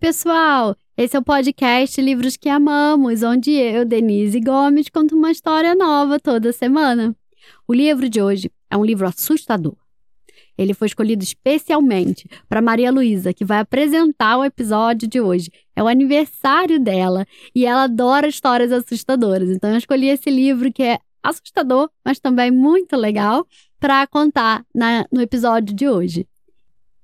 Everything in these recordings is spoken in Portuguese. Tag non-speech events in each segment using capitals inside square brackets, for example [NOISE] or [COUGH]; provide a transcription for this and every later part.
pessoal! Esse é o podcast Livros que Amamos, onde eu, Denise Gomes, conto uma história nova toda semana. O livro de hoje é um livro assustador. Ele foi escolhido especialmente para Maria Luísa, que vai apresentar o episódio de hoje. É o aniversário dela e ela adora histórias assustadoras. Então eu escolhi esse livro que é assustador, mas também muito legal para contar na, no episódio de hoje.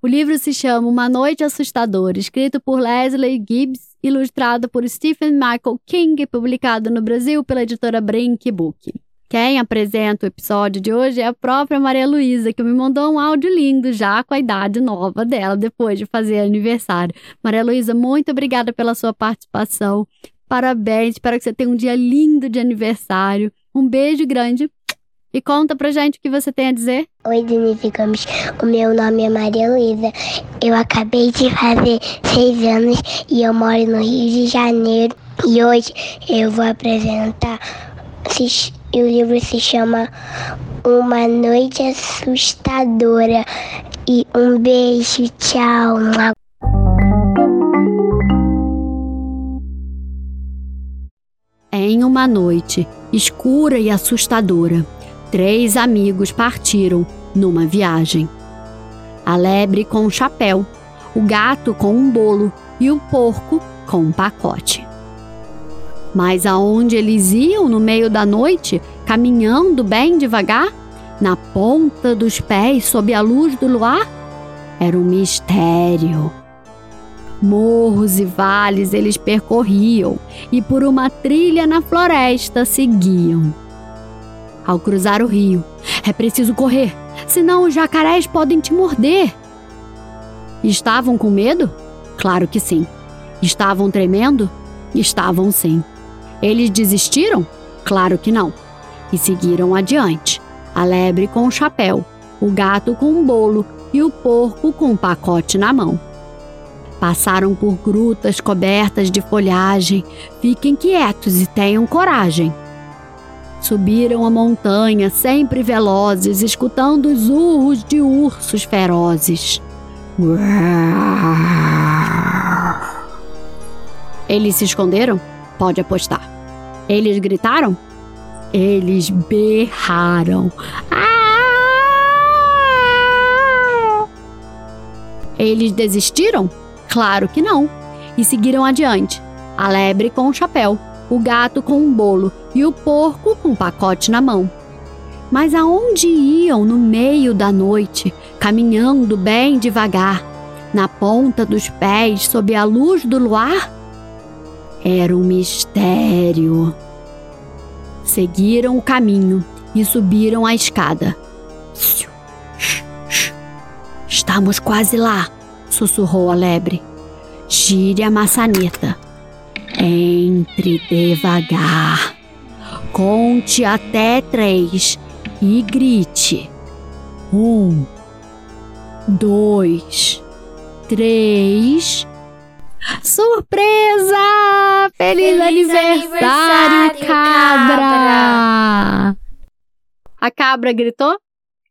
O livro se chama Uma Noite Assustadora, escrito por Leslie Gibbs, ilustrado por Stephen Michael King e publicado no Brasil pela editora Brink Book. Quem apresenta o episódio de hoje é a própria Maria Luísa, que me mandou um áudio lindo já com a idade nova dela, depois de fazer aniversário. Maria Luísa, muito obrigada pela sua participação. Parabéns, espero que você tenha um dia lindo de aniversário. Um beijo grande e conta pra gente o que você tem a dizer. Oi, Denise Gomes. O meu nome é Maria Luísa. Eu acabei de fazer seis anos e eu moro no Rio de Janeiro. E hoje eu vou apresentar. O livro se chama Uma Noite Assustadora. E um beijo, tchau. Em uma noite escura e assustadora, três amigos partiram numa viagem. A lebre com um chapéu, o gato com um bolo e o porco com um pacote. Mas aonde eles iam no meio da noite, caminhando bem devagar, na ponta dos pés sob a luz do luar? Era um mistério. Morros e vales eles percorriam e por uma trilha na floresta seguiam ao cruzar o rio. É preciso correr, senão os jacarés podem te morder. Estavam com medo? Claro que sim. Estavam tremendo? Estavam sim. Eles desistiram? Claro que não. E seguiram adiante. A lebre com o chapéu, o gato com um bolo e o porco com um pacote na mão. Passaram por grutas cobertas de folhagem. Fiquem quietos e tenham coragem. Subiram a montanha, sempre velozes, escutando os urros de ursos ferozes. Eles se esconderam? Pode apostar. Eles gritaram? Eles berraram. Eles desistiram? Claro que não. E seguiram adiante. A lebre com o chapéu, o gato com um bolo e o porco com um pacote na mão. Mas aonde iam no meio da noite, caminhando bem devagar, na ponta dos pés, sob a luz do luar? Era um mistério. Seguiram o caminho e subiram a escada. Estamos quase lá, sussurrou a lebre. Gire a maçaneta. Entre devagar. Conte até três e grite. Um, dois, três. Surpresa! Feliz, Feliz aniversário, aniversário cabra! cabra! A cabra gritou?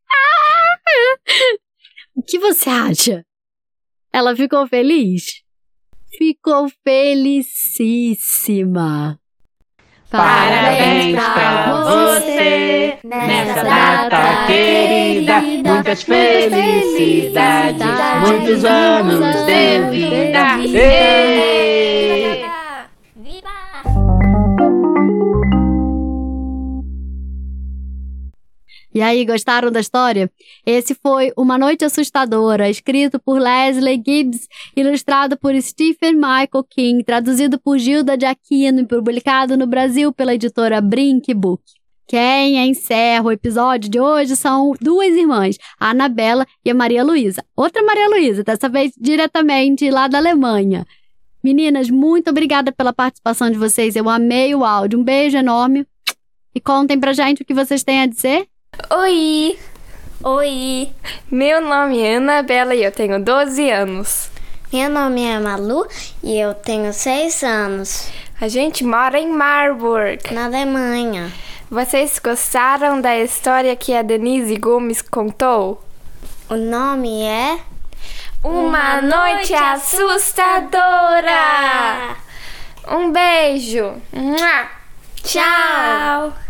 Ah! [LAUGHS] O que você acha? Ela ficou feliz? Ficou felicíssima. Parabéns pra você nessa data querida. Muitas felicidades, muitos anos de vida. Ei! E aí, gostaram da história? Esse foi Uma Noite Assustadora, escrito por Leslie Gibbs, ilustrado por Stephen Michael King, traduzido por Gilda de Aquino e publicado no Brasil pela editora Brink Book. Quem encerra o episódio de hoje são duas irmãs, a Anabela e a Maria Luísa. Outra Maria Luísa, dessa vez diretamente lá da Alemanha. Meninas, muito obrigada pela participação de vocês. Eu amei o áudio. Um beijo enorme. E contem pra gente o que vocês têm a dizer. Oi! Oi! Meu nome é Anabela e eu tenho 12 anos. Meu nome é Malu e eu tenho 6 anos. A gente mora em Marburg, na Alemanha. Vocês gostaram da história que a Denise Gomes contou? O nome é uma noite assustadora. Um beijo. Tchau.